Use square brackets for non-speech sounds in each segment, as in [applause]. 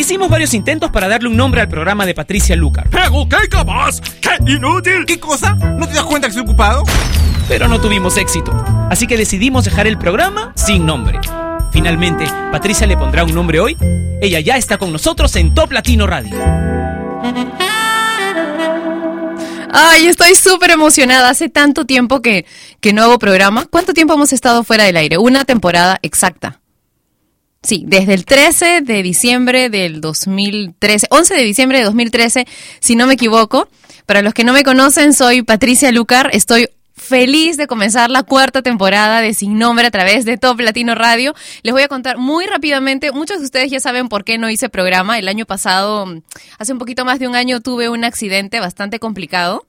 Hicimos varios intentos para darle un nombre al programa de Patricia Lucar. ¡Pero qué capaz! ¡Qué inútil! ¿Qué cosa? ¿No te das cuenta que estoy ocupado? Pero no tuvimos éxito, así que decidimos dejar el programa sin nombre. Finalmente, Patricia le pondrá un nombre hoy. Ella ya está con nosotros en Top Latino Radio. Ay, estoy súper emocionada. Hace tanto tiempo que, que no hago programa. ¿Cuánto tiempo hemos estado fuera del aire? Una temporada exacta. Sí, desde el 13 de diciembre del 2013, 11 de diciembre de 2013, si no me equivoco. Para los que no me conocen, soy Patricia Lucar. Estoy feliz de comenzar la cuarta temporada de Sin Nombre a través de Top Latino Radio. Les voy a contar muy rápidamente, muchos de ustedes ya saben por qué no hice programa. El año pasado, hace un poquito más de un año, tuve un accidente bastante complicado,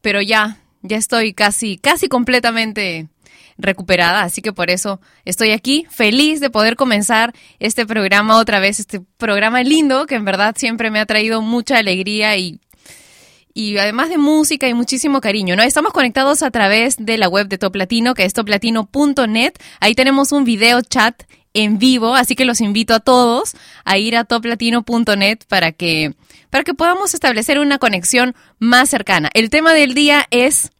pero ya, ya estoy casi, casi completamente recuperada, así que por eso estoy aquí, feliz de poder comenzar este programa otra vez, este programa lindo que en verdad siempre me ha traído mucha alegría y y además de música y muchísimo cariño, ¿no? Estamos conectados a través de la web de Top Latino, que es toplatino.net. Ahí tenemos un video chat en vivo, así que los invito a todos a ir a toplatino.net para que para que podamos establecer una conexión más cercana. El tema del día es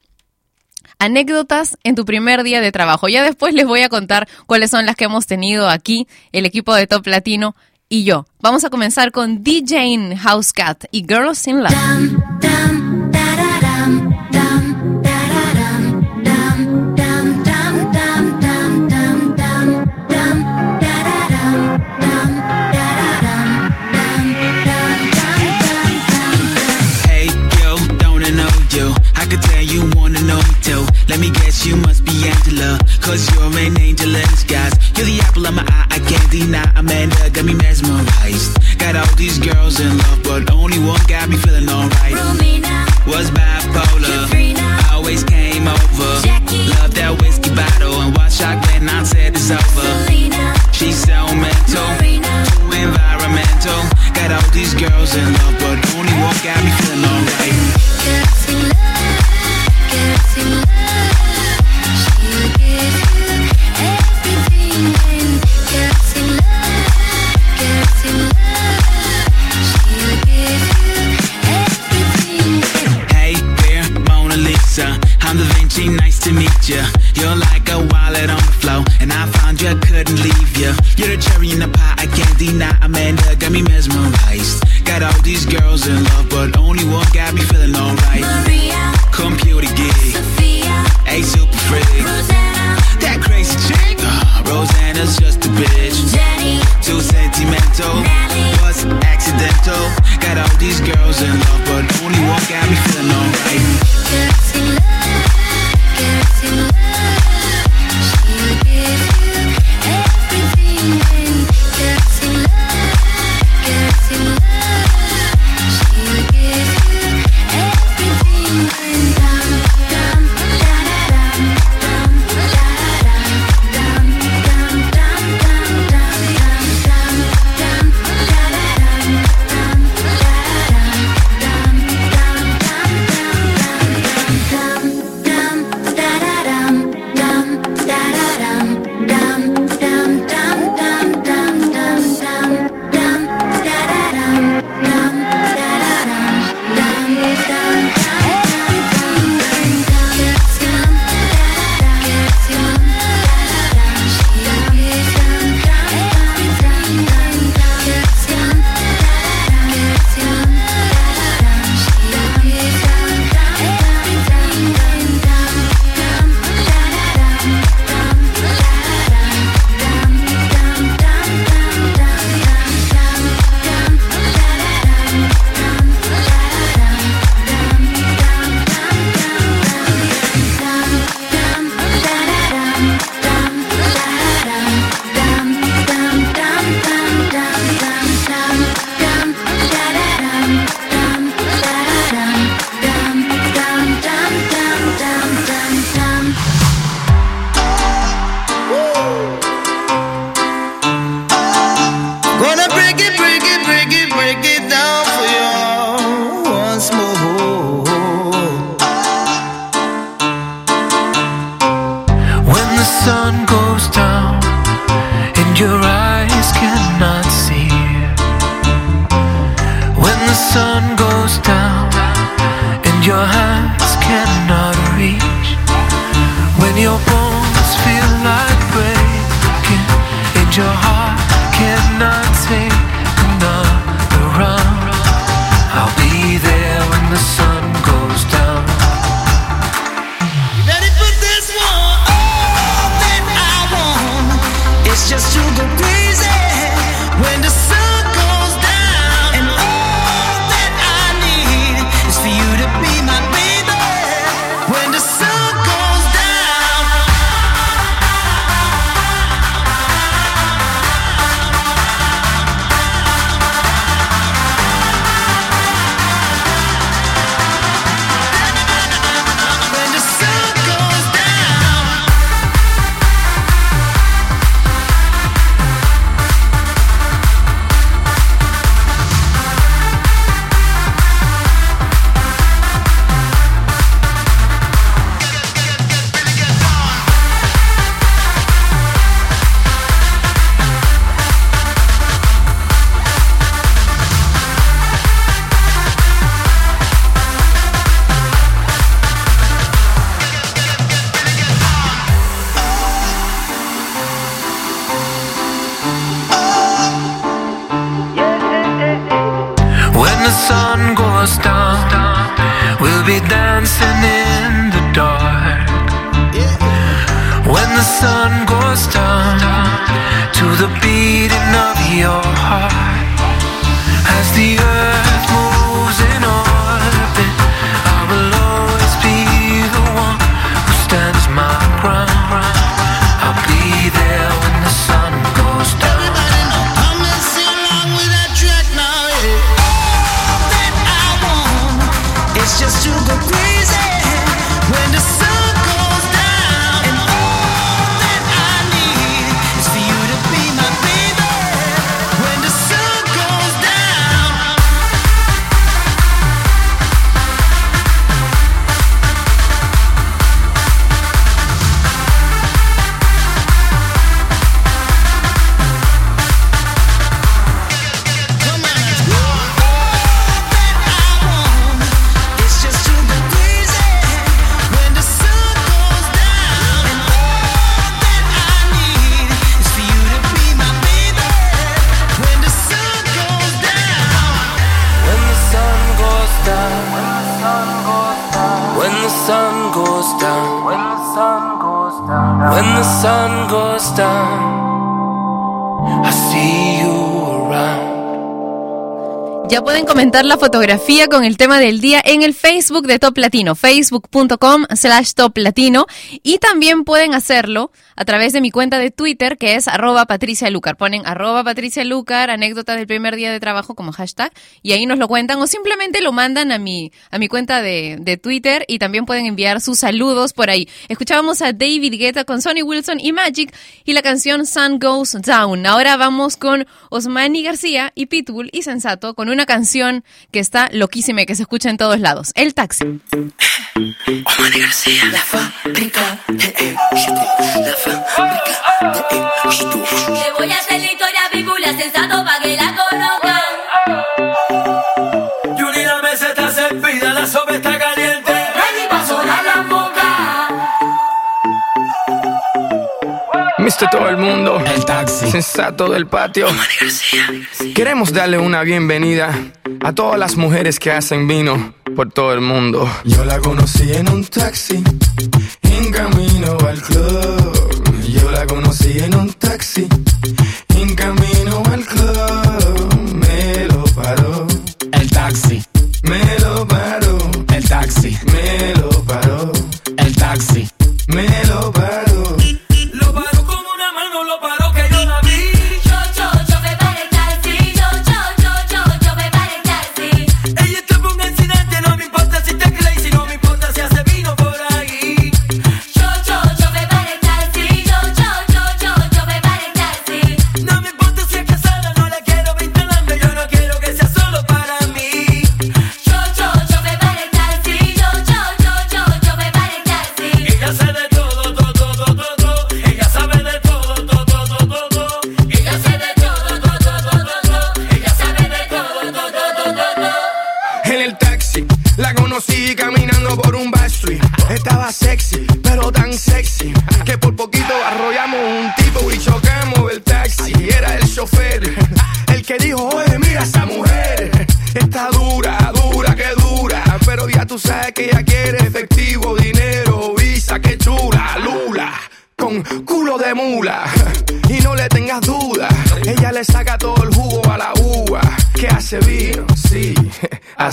anécdotas en tu primer día de trabajo. Ya después les voy a contar cuáles son las que hemos tenido aquí, el equipo de Top Latino y yo. Vamos a comenzar con DJ Housecat y Girls in Love. Let me guess, you must be Angela. Cause you're an angel in disguise. You're the apple of my eye, I can't deny. Amanda got me mesmerized. Got all these girls in love, but only one got me feeling alright. Ya pueden comentar la fotografía con el tema del día en el Facebook de Top Latino, facebook.com slash Top Latino. Y también pueden hacerlo a través de mi cuenta de Twitter, que es arroba Patricia Lucar. Ponen arroba Patricia Lucar, anécdota del primer día de trabajo como hashtag, y ahí nos lo cuentan o simplemente lo mandan a mi, a mi cuenta de, de Twitter y también pueden enviar sus saludos por ahí. Escuchábamos a David Guetta con Sonny Wilson y Magic y la canción Sun Goes Down. Ahora vamos con Osmani García y Pitbull y Sensato con una una canción que está loquísima y que se escucha en todos lados. El taxi. Viste todo el mundo. El taxi. Sensato del patio. Queremos darle una bienvenida a todas las mujeres que hacen vino por todo el mundo. Yo la conocí en un taxi, en camino al club. Yo la conocí en un taxi, en camino al club.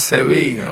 Cebinho.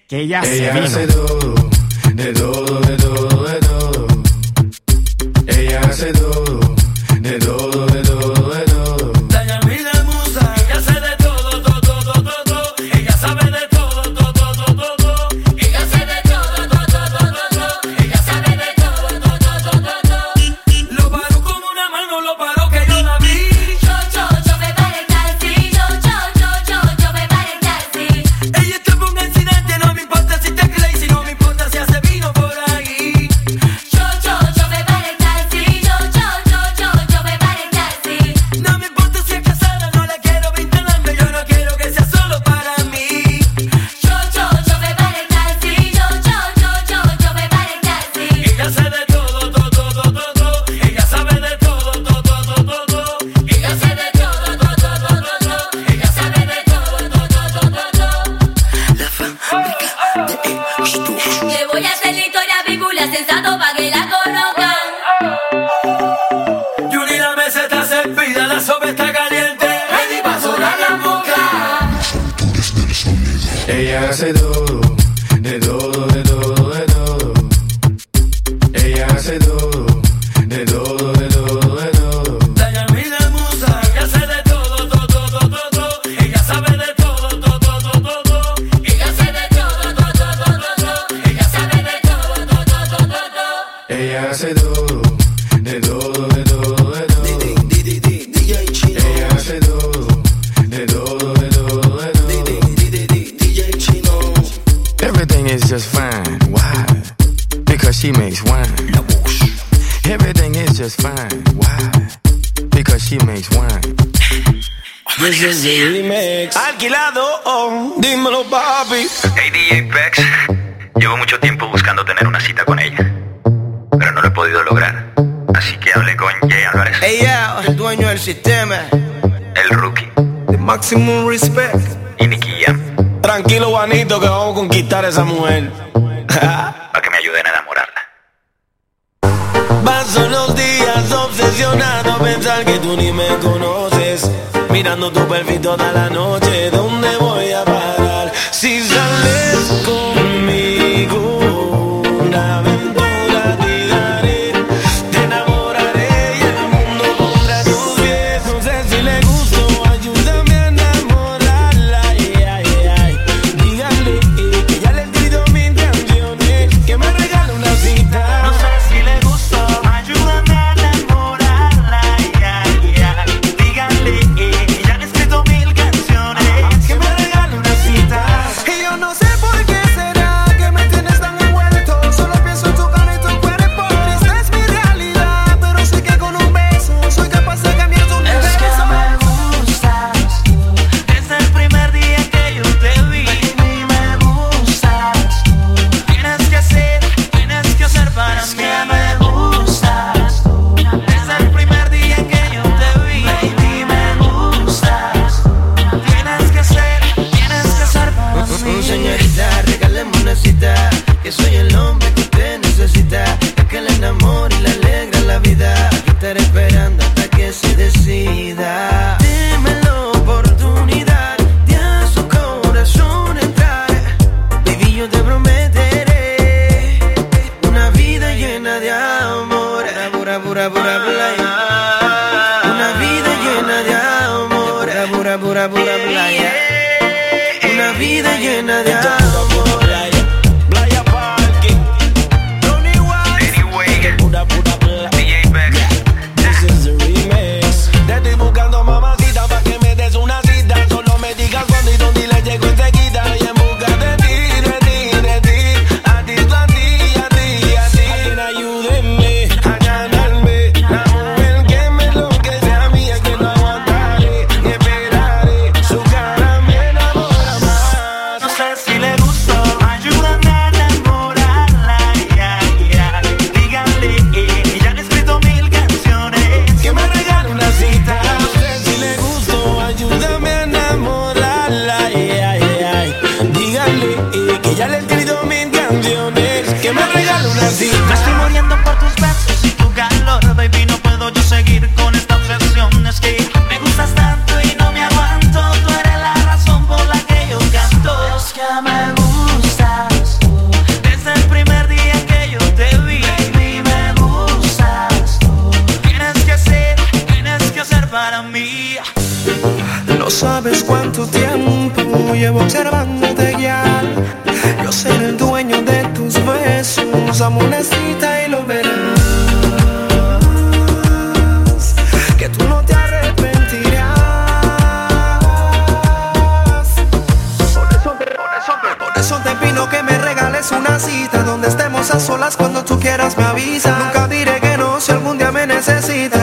que ella, ella se vino. Hace todo, de todo, de todo Ella hace todo, de todo, de todo máximo respect. Y Nicky Jam. Tranquilo, Juanito, que vamos a conquistar a esa mujer. [laughs] Para que me ayuden a enamorarla. Paso los días obsesionado a pensar que tú ni me conoces. Mirando tu perfil toda la noche. De un sabes cuánto tiempo llevo observándote guiar. Yo seré el dueño de tus besos, amorecita y lo verás. Que tú no te arrepentirás. Por eso, te, por eso, te, te pido que me regales una cita donde estemos a solas cuando tú quieras me avisa. Nunca diré que no si algún día me necesitas.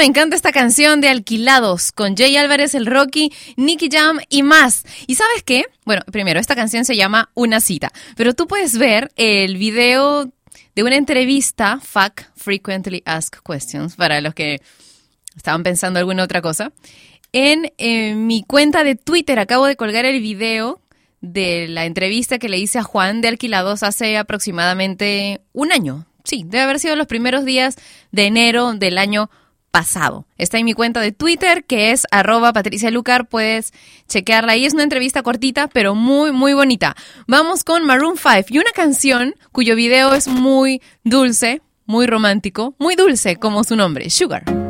me encanta esta canción de Alquilados con Jay Álvarez, el Rocky, Nicky Jam y más. ¿Y sabes qué? Bueno, primero, esta canción se llama Una cita, pero tú puedes ver el video de una entrevista, FAQ, Frequently Asked Questions, para los que estaban pensando alguna otra cosa. En eh, mi cuenta de Twitter acabo de colgar el video de la entrevista que le hice a Juan de Alquilados hace aproximadamente un año. Sí, debe haber sido los primeros días de enero del año pasado. Está en mi cuenta de Twitter, que es arroba Patricia Lucar. Puedes chequearla. Y es una entrevista cortita, pero muy, muy bonita. Vamos con Maroon 5 y una canción cuyo video es muy dulce, muy romántico, muy dulce, como su nombre, Sugar.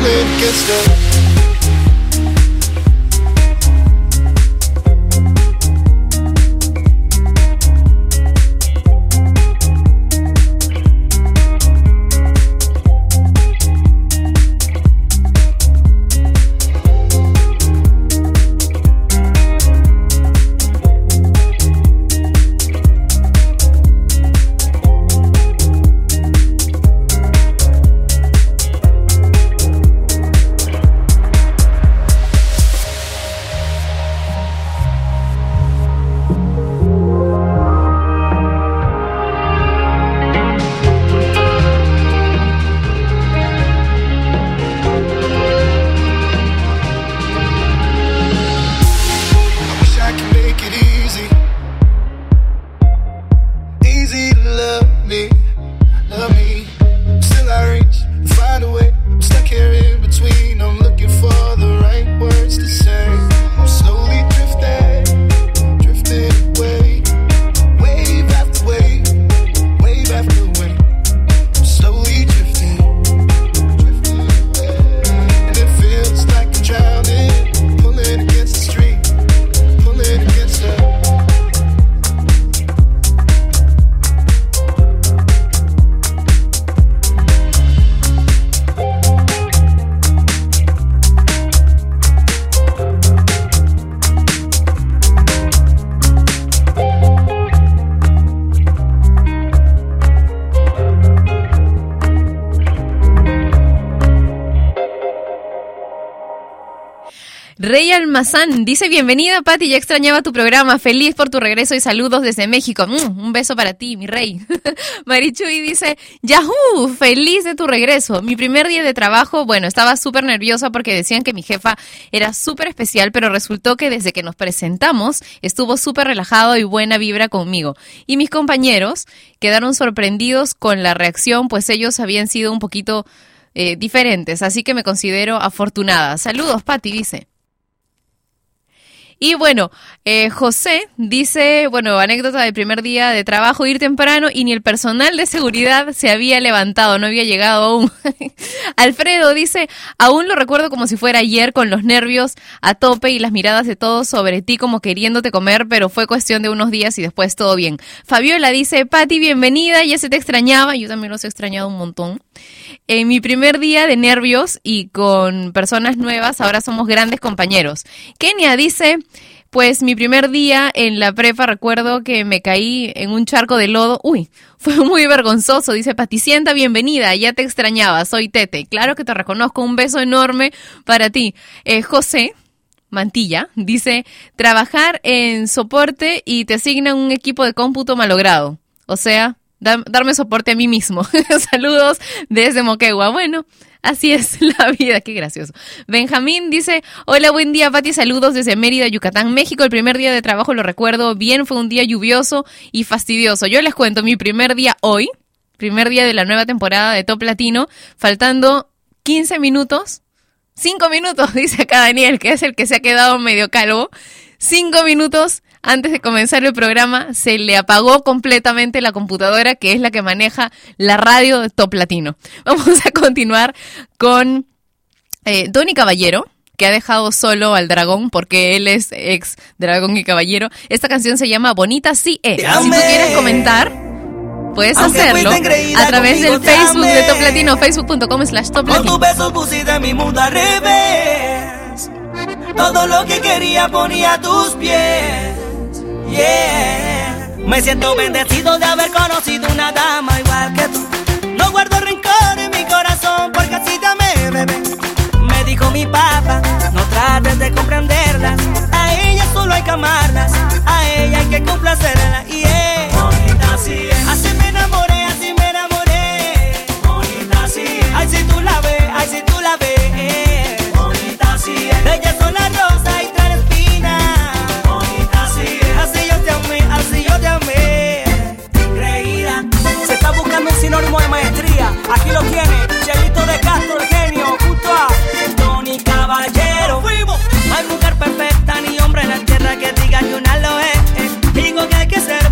the gets low. Rey Almazán dice bienvenida Pati, ya extrañaba tu programa, feliz por tu regreso y saludos desde México. Mm, un beso para ti, mi rey. [laughs] Marichuy dice, Yahoo, feliz de tu regreso. Mi primer día de trabajo, bueno, estaba súper nerviosa porque decían que mi jefa era súper especial, pero resultó que desde que nos presentamos estuvo súper relajado y buena vibra conmigo. Y mis compañeros quedaron sorprendidos con la reacción, pues ellos habían sido un poquito eh, diferentes, así que me considero afortunada. Saludos, Pati, dice. Y bueno, eh, José dice, bueno, anécdota del primer día de trabajo, ir temprano y ni el personal de seguridad se había levantado, no había llegado aún. [laughs] Alfredo dice, aún lo recuerdo como si fuera ayer con los nervios a tope y las miradas de todos sobre ti como queriéndote comer, pero fue cuestión de unos días y después todo bien. Fabiola dice, Pati, bienvenida, ya se te extrañaba, yo también los he extrañado un montón. En mi primer día de nervios y con personas nuevas, ahora somos grandes compañeros. Kenia dice, pues mi primer día en la prepa recuerdo que me caí en un charco de lodo. Uy, [laughs] fue muy vergonzoso. Dice Paticienta, bienvenida, ya te extrañaba, soy Tete. Claro que te reconozco, un beso enorme para ti. Eh, José, Mantilla, dice, trabajar en soporte y te asignan un equipo de cómputo malogrado. O sea, da- darme soporte a mí mismo. [laughs] Saludos desde Moquegua. Bueno, así es [laughs] la vida, qué gracioso. Benjamín dice, hola, buen día, Pati, saludos desde Mérida, Yucatán, México. El primer día de trabajo lo recuerdo bien, fue un día lluvioso y fastidioso. Yo les cuento, mi primer día hoy, primer día de la nueva temporada de Top Latino, faltando 15 minutos Cinco minutos, [laughs] dice acá Daniel, que es el que se ha quedado medio calvo. Cinco minutos antes de comenzar el programa, se le apagó completamente la computadora que es la que maneja la radio de Top Latino. [laughs] Vamos a continuar con eh, Tony Caballero que ha dejado solo al dragón porque él es ex dragón y caballero. Esta canción se llama Bonita sí es. Si tú quieres comentar, puedes hacerlo a través del Facebook de Top Latino, facebook.com slash Top Latino. Con tus besos pusiste mi mundo al revés. Todo lo que quería ponía a tus pies. Me siento bendecido de haber conocido una dama igual que tú. No guardo rencor en mi corazón porque así te amé, bebé. Me dijo mi papá, no trates de comprenderlas. A ella solo hay que amarlas, a ella hay que complacerla. Y Aquí lo tiene, Chelito de Castro, genio, junto a Tony Caballero. No hay mujer perfecta ni hombre en la tierra que diga que una lo es. Digo que hay que ser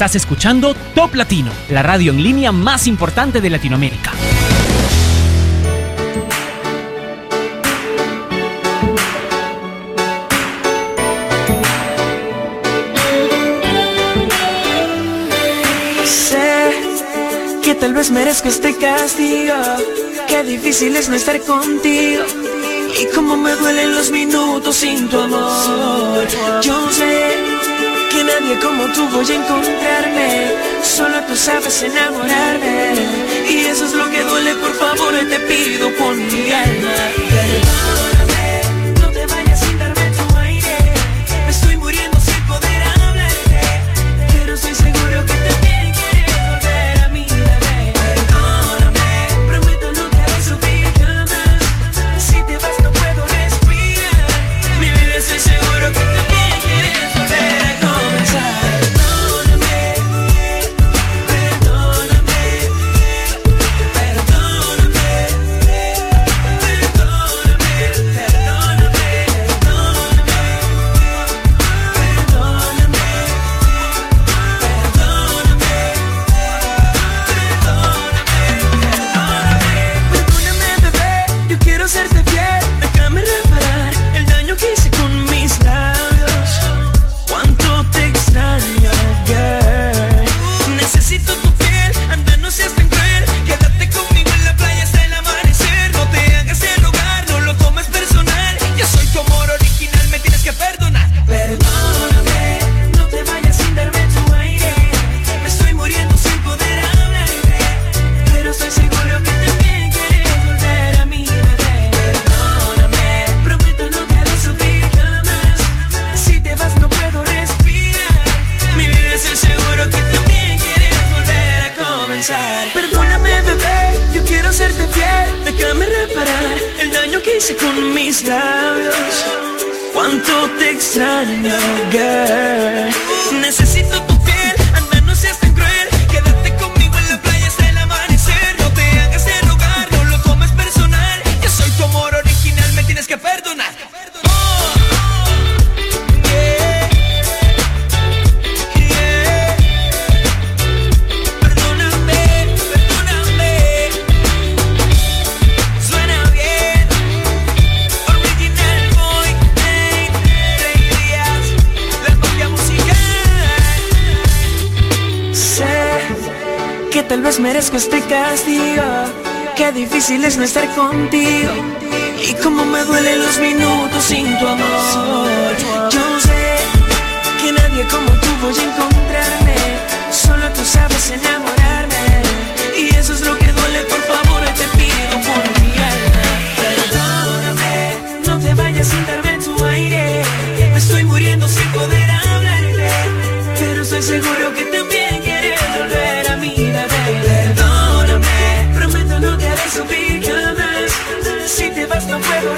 Estás escuchando Top Latino, la radio en línea más importante de Latinoamérica. Sé que tal vez merezco este castigo, qué difícil es no estar contigo. Y cómo me duelen los minutos sin tu amor. Yo sé que nadie como tú voy a encontrarme. Solo tú sabes enamorarme. Y eso es lo que duele, por favor te pido con mi alma.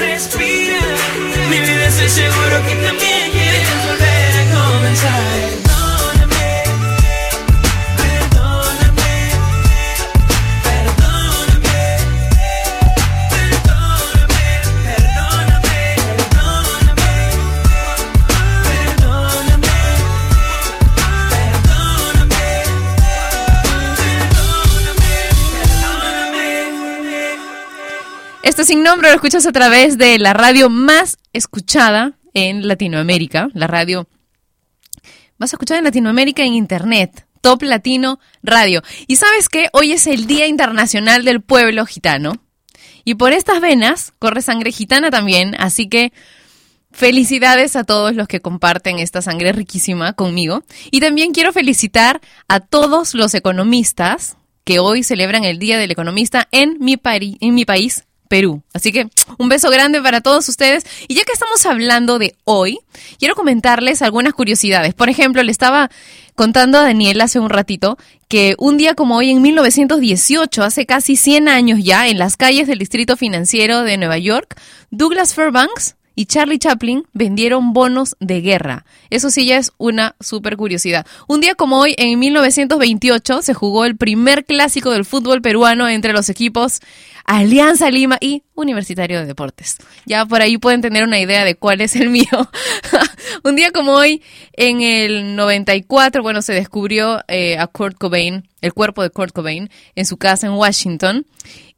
Respirar. Mi vida estoy seguro que también quieres volver a comenzar. Sin nombre lo escuchas a través de la radio más escuchada en Latinoamérica, la radio más escuchada en Latinoamérica en Internet, Top Latino Radio. Y sabes que hoy es el Día Internacional del Pueblo Gitano. Y por estas venas corre sangre gitana también, así que felicidades a todos los que comparten esta sangre riquísima conmigo. Y también quiero felicitar a todos los economistas que hoy celebran el Día del Economista en mi país, Perú. Así que un beso grande para todos ustedes. Y ya que estamos hablando de hoy, quiero comentarles algunas curiosidades. Por ejemplo, le estaba contando a Daniel hace un ratito que un día como hoy, en 1918, hace casi 100 años ya, en las calles del Distrito Financiero de Nueva York, Douglas Fairbanks y Charlie Chaplin vendieron bonos de guerra. Eso sí ya es una super curiosidad. Un día como hoy, en 1928, se jugó el primer clásico del fútbol peruano entre los equipos Alianza Lima y Universitario de Deportes. Ya por ahí pueden tener una idea de cuál es el [laughs] mío. Un día como hoy, en el 94, bueno, se descubrió eh, a Kurt Cobain, el cuerpo de Kurt Cobain, en su casa en Washington.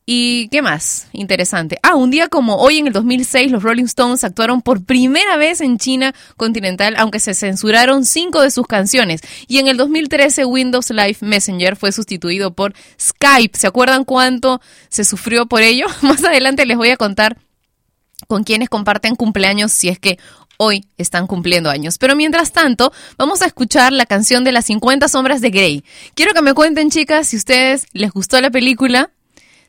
¿Y qué más? Interesante. Ah, un día como hoy en el 2006 los Rolling Stones actuaron por primera vez en China continental, aunque se censuraron cinco de sus canciones. Y en el 2013 Windows Live Messenger fue sustituido por Skype. ¿Se acuerdan cuánto se sufrió por ello? [laughs] Más adelante les voy a contar con quienes comparten cumpleaños si es que hoy están cumpliendo años. Pero mientras tanto, vamos a escuchar la canción de las 50 sombras de Grey. Quiero que me cuenten, chicas, si ustedes les gustó la película,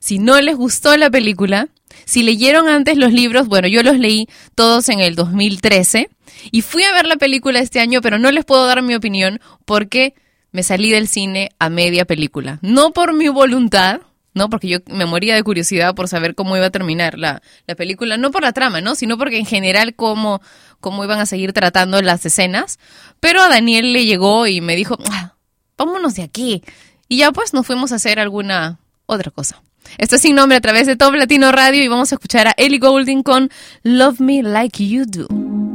si no les gustó la película, si leyeron antes los libros, bueno, yo los leí todos en el 2013 y fui a ver la película este año, pero no les puedo dar mi opinión porque me salí del cine a media película. No por mi voluntad, ¿no? Porque yo me moría de curiosidad por saber cómo iba a terminar la, la película, no por la trama, ¿no? Sino porque en general cómo, cómo iban a seguir tratando las escenas. Pero a Daniel le llegó y me dijo, "Ah, vámonos de aquí. Y ya pues nos fuimos a hacer alguna otra cosa. Esto es sin nombre a través de Top Latino Radio y vamos a escuchar a Ellie Goulding con Love Me Like You Do.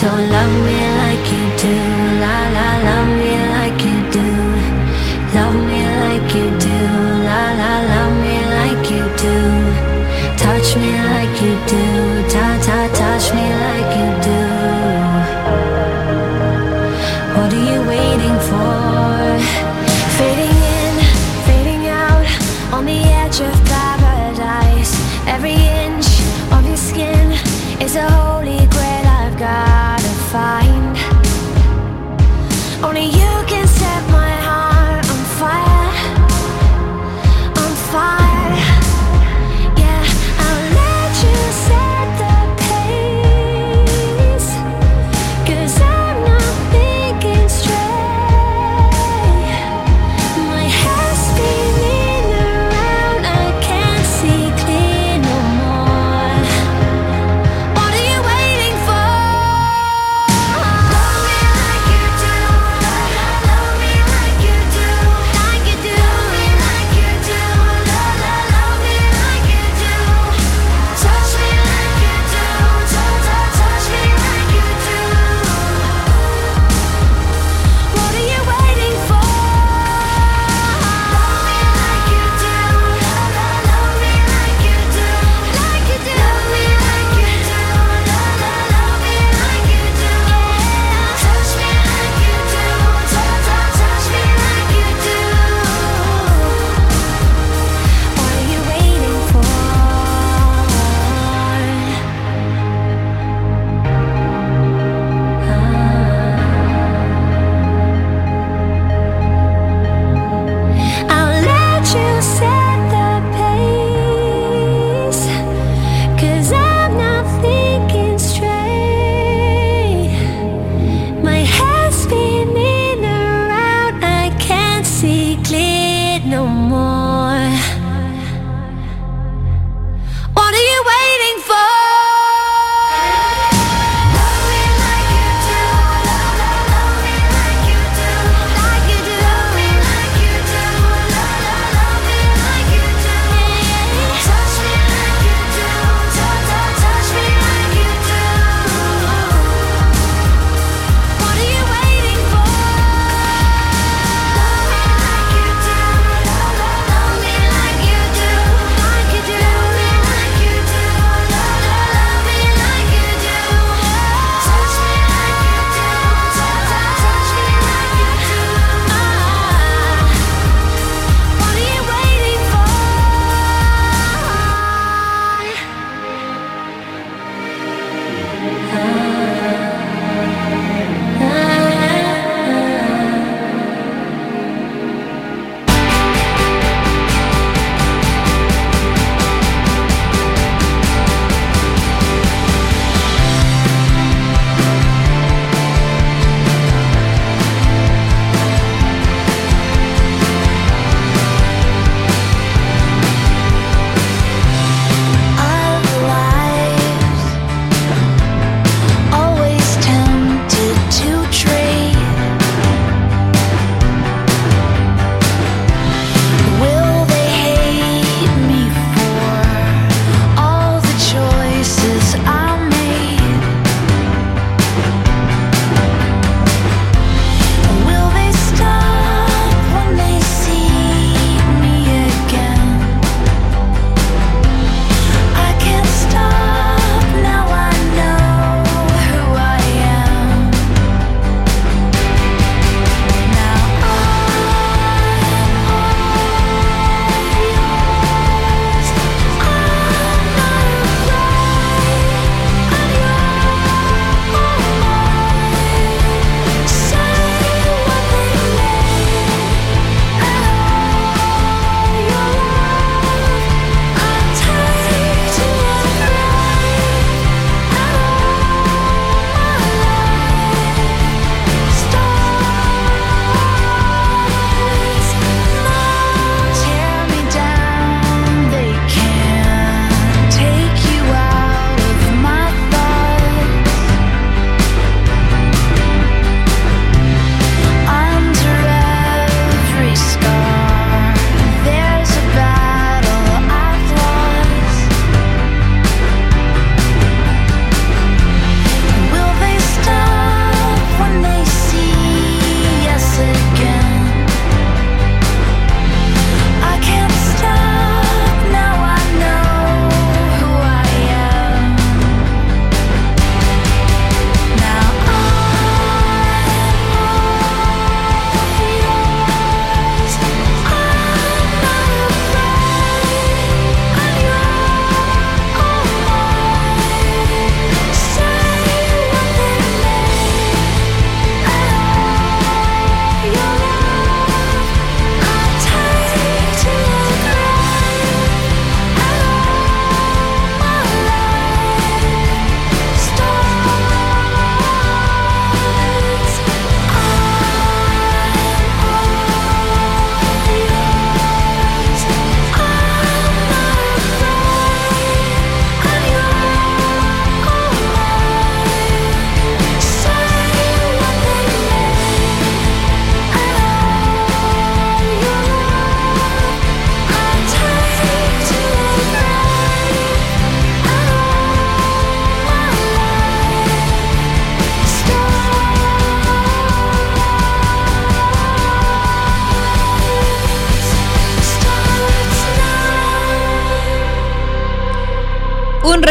So love me like you do, la la, love me like you do. Love me like you do, la la, love me like you do. Touch me like you do.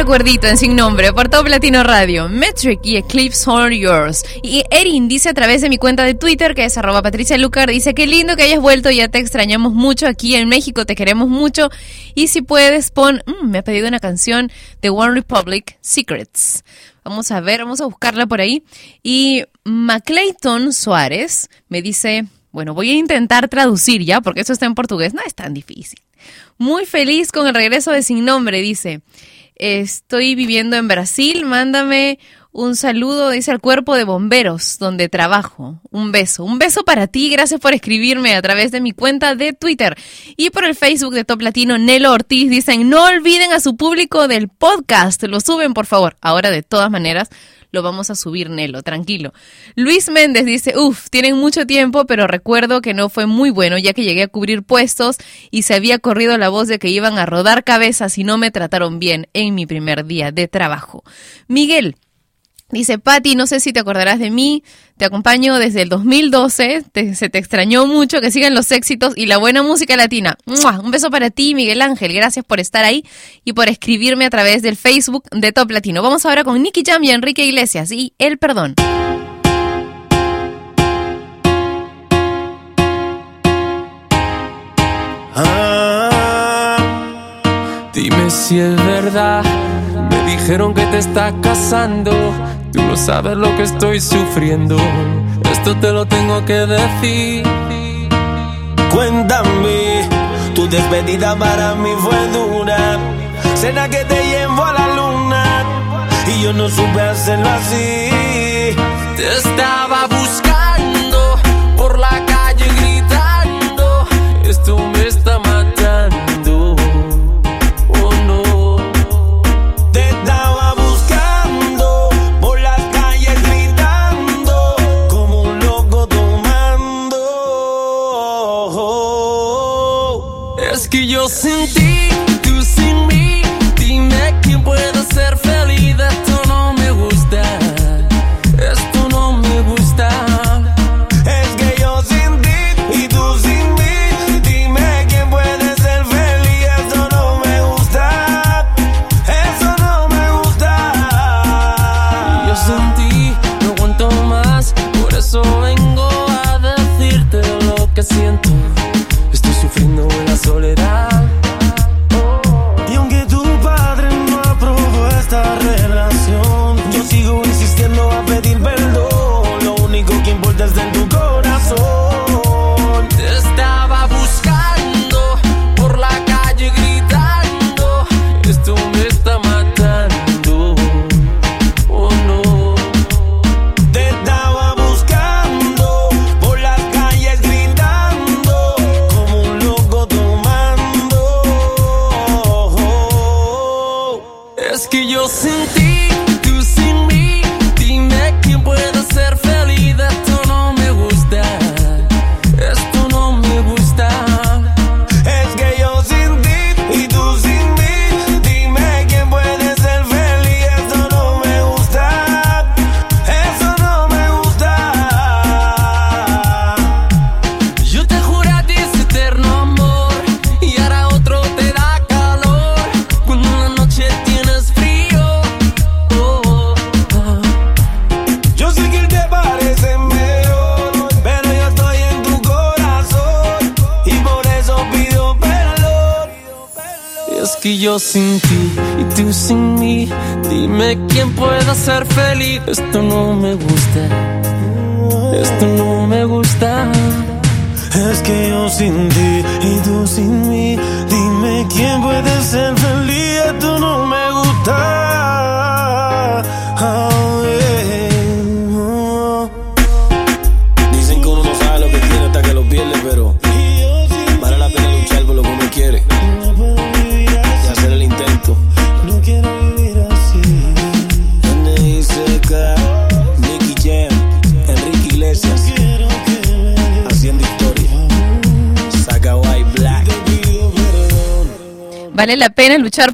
Un recuerdito en sin nombre por Top Latino Radio, Metric y Eclipse All Yours. Y Erin dice a través de mi cuenta de Twitter, que es arroba Patricia Lucar, dice, qué lindo que hayas vuelto, ya te extrañamos mucho aquí en México, te queremos mucho. Y si puedes, pon, mm, me ha pedido una canción de One Republic, Secrets. Vamos a ver, vamos a buscarla por ahí. Y Maclayton Suárez me dice, bueno, voy a intentar traducir ya, porque eso está en portugués, no es tan difícil. Muy feliz con el regreso de Sin Nombre, dice. Estoy viviendo en Brasil, mándame un saludo, dice al cuerpo de bomberos donde trabajo. Un beso, un beso para ti, gracias por escribirme a través de mi cuenta de Twitter y por el Facebook de Top Latino, Nelo Ortiz. Dicen, no olviden a su público del podcast, lo suben por favor. Ahora de todas maneras lo vamos a subir, Nelo, tranquilo. Luis Méndez dice, uff, tienen mucho tiempo, pero recuerdo que no fue muy bueno ya que llegué a cubrir puestos y se había corrido la voz de que iban a rodar cabezas y no me trataron bien en mi primer día de trabajo. Miguel. Dice Patti, no sé si te acordarás de mí, te acompaño desde el 2012, te- se te extrañó mucho, que sigan los éxitos y la buena música latina. Un beso para ti, Miguel Ángel, gracias por estar ahí y por escribirme a través del Facebook de Top Latino. Vamos ahora con Nicky Jam y Enrique Iglesias y El Perdón. Ah, dime si es verdad. Me dijeron que te estás casando. Tú no sabes lo que estoy sufriendo. Esto te lo tengo que decir. Cuéntame, tu despedida para mí fue dura. Cena que te llevo a la luna y yo no supe hacerlo así. Te estaba buscando yo sin Esto no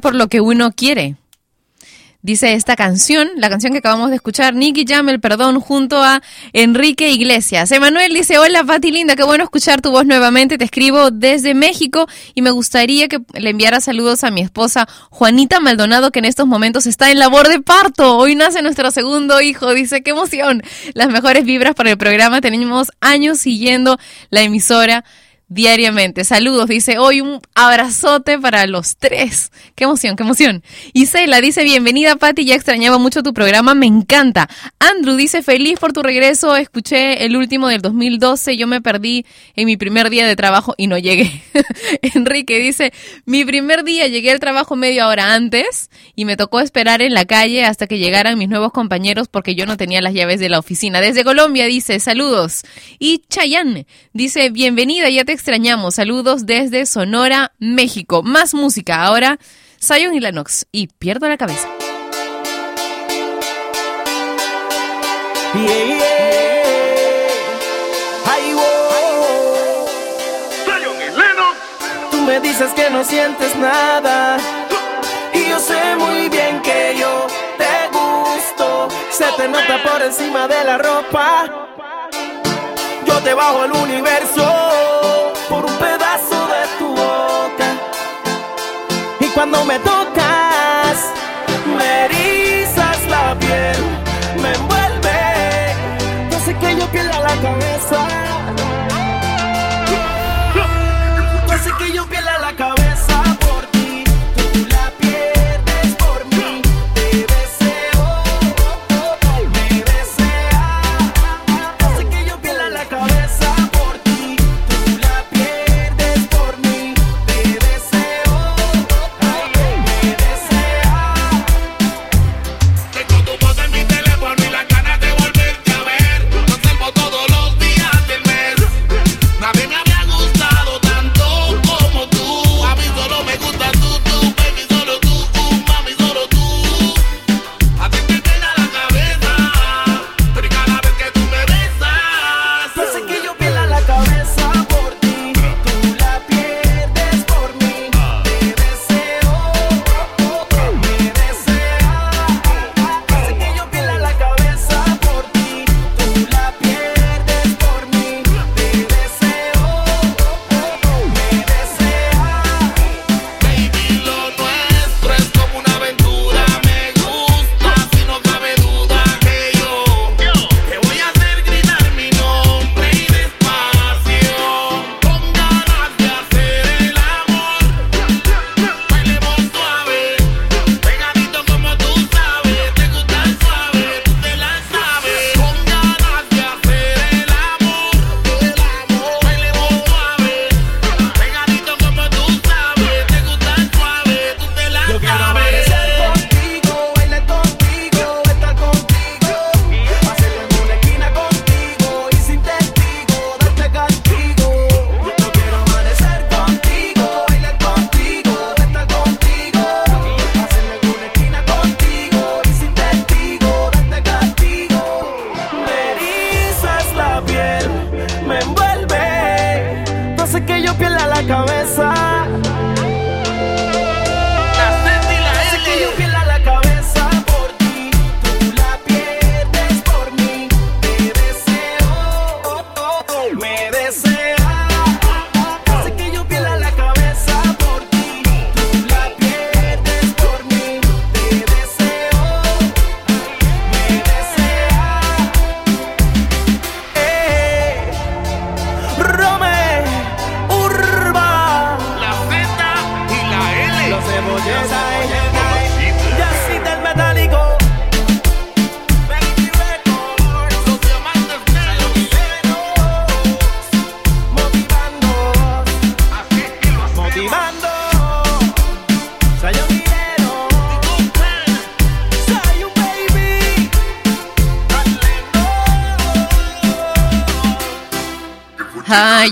por lo que uno quiere. dice esta canción, la canción que acabamos de escuchar, Nicky Jam, el perdón, junto a Enrique Iglesias. Emanuel dice, hola Pati Linda, qué bueno escuchar tu voz nuevamente, te escribo desde México y me gustaría que le enviara saludos a mi esposa Juanita Maldonado, que en estos momentos está en labor de parto. Hoy nace nuestro segundo hijo, dice, qué emoción. Las mejores vibras para el programa, tenemos años siguiendo la emisora diariamente. Saludos, dice hoy un abrazote para los tres. Qué emoción, qué emoción. Isela dice, bienvenida Patti, ya extrañaba mucho tu programa, me encanta. Andrew dice, feliz por tu regreso, escuché el último del 2012, yo me perdí en mi primer día de trabajo y no llegué. [laughs] Enrique dice, mi primer día llegué al trabajo media hora antes y me tocó esperar en la calle hasta que llegaran mis nuevos compañeros porque yo no tenía las llaves de la oficina. Desde Colombia dice, saludos. Y Chayanne dice, bienvenida, ya te extrañamos. Saludos desde Sonora, México. Más música. Ahora, Zion y Lennox. Y pierdo la cabeza. Yeah, yeah. Ay, wow. Tú me dices que no sientes nada. Y yo sé muy bien que yo te gusto. Se te nota por encima de la ropa. Yo te bajo el universo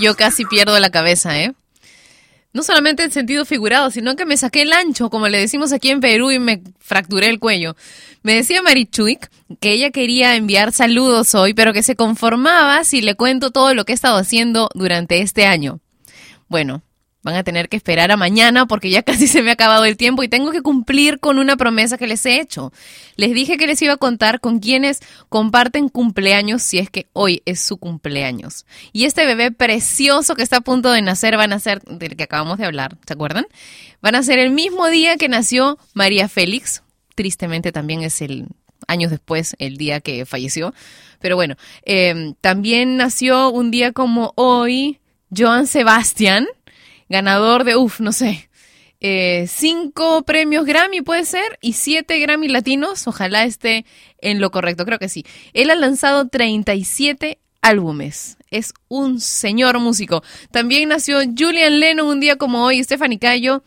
yo casi pierdo la cabeza, ¿eh? No solamente en sentido figurado, sino que me saqué el ancho, como le decimos aquí en Perú, y me fracturé el cuello. Me decía Marichuik que ella quería enviar saludos hoy, pero que se conformaba si le cuento todo lo que he estado haciendo durante este año. Bueno, Van a tener que esperar a mañana porque ya [laughs] casi se me ha acabado el tiempo y tengo que cumplir con una promesa que les he hecho. Les dije que les iba a contar con quienes comparten cumpleaños si es que hoy es su cumpleaños. Y este bebé precioso que está a punto de nacer van a ser del que acabamos de hablar, ¿se acuerdan? Van a ser el mismo día que nació María Félix. Tristemente también es el años después, el día que falleció. Pero bueno, eh, también nació un día como hoy Joan Sebastián, ganador de, uff, no sé, eh, cinco premios Grammy puede ser y siete Grammy latinos. Ojalá esté en lo correcto, creo que sí. Él ha lanzado 37 álbumes. Es un señor músico. También nació Julian Lennon un día como hoy, Stephanie Cayo,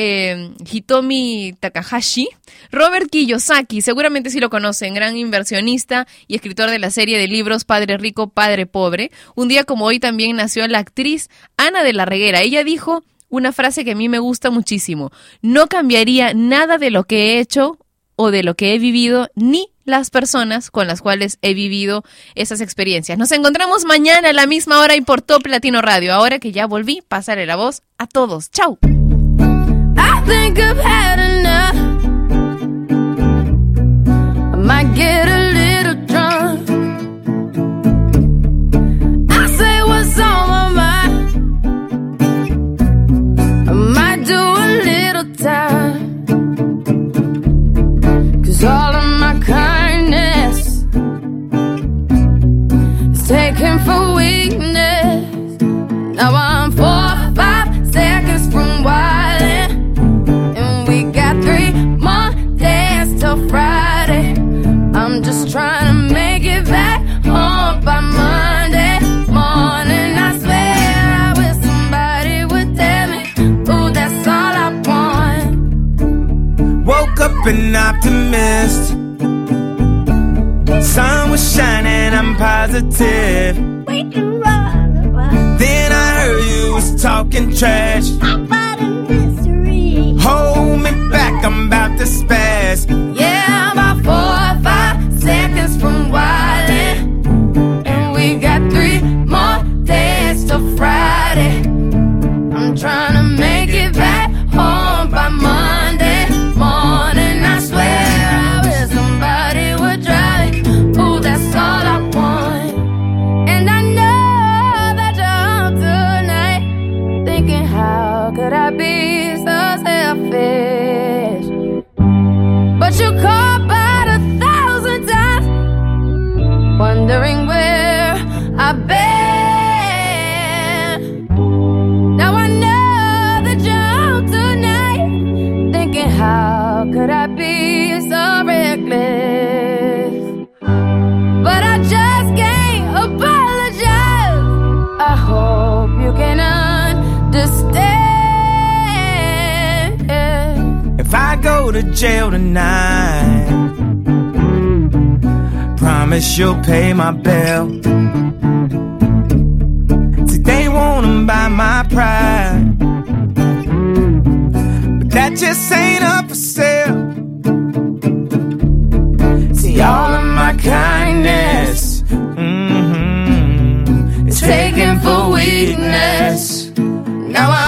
eh, Hitomi Takahashi, Robert Kiyosaki, seguramente sí lo conocen, gran inversionista y escritor de la serie de libros Padre Rico, Padre Pobre. Un día como hoy también nació la actriz Ana de la Reguera. Ella dijo una frase que a mí me gusta muchísimo. No cambiaría nada de lo que he hecho o de lo que he vivido, ni las personas con las cuales he vivido esas experiencias. Nos encontramos mañana a la misma hora y por Top Latino Radio. Ahora que ya volví, pásale la voz a todos. ¡Chao! Think I've had enough. I might get a an optimist. Sun was shining, I'm positive. Then I heard you was talking trash. Wondering where I've been. Now I know that you're tonight, thinking, how could I be so reckless? But I just can't apologize. I hope you can understand. If I go to jail tonight, promise you'll pay my bill. Today wanna buy my pride, but that just ain't up for sale. See, all of my kindness mhm, is taken for weakness. Now I'm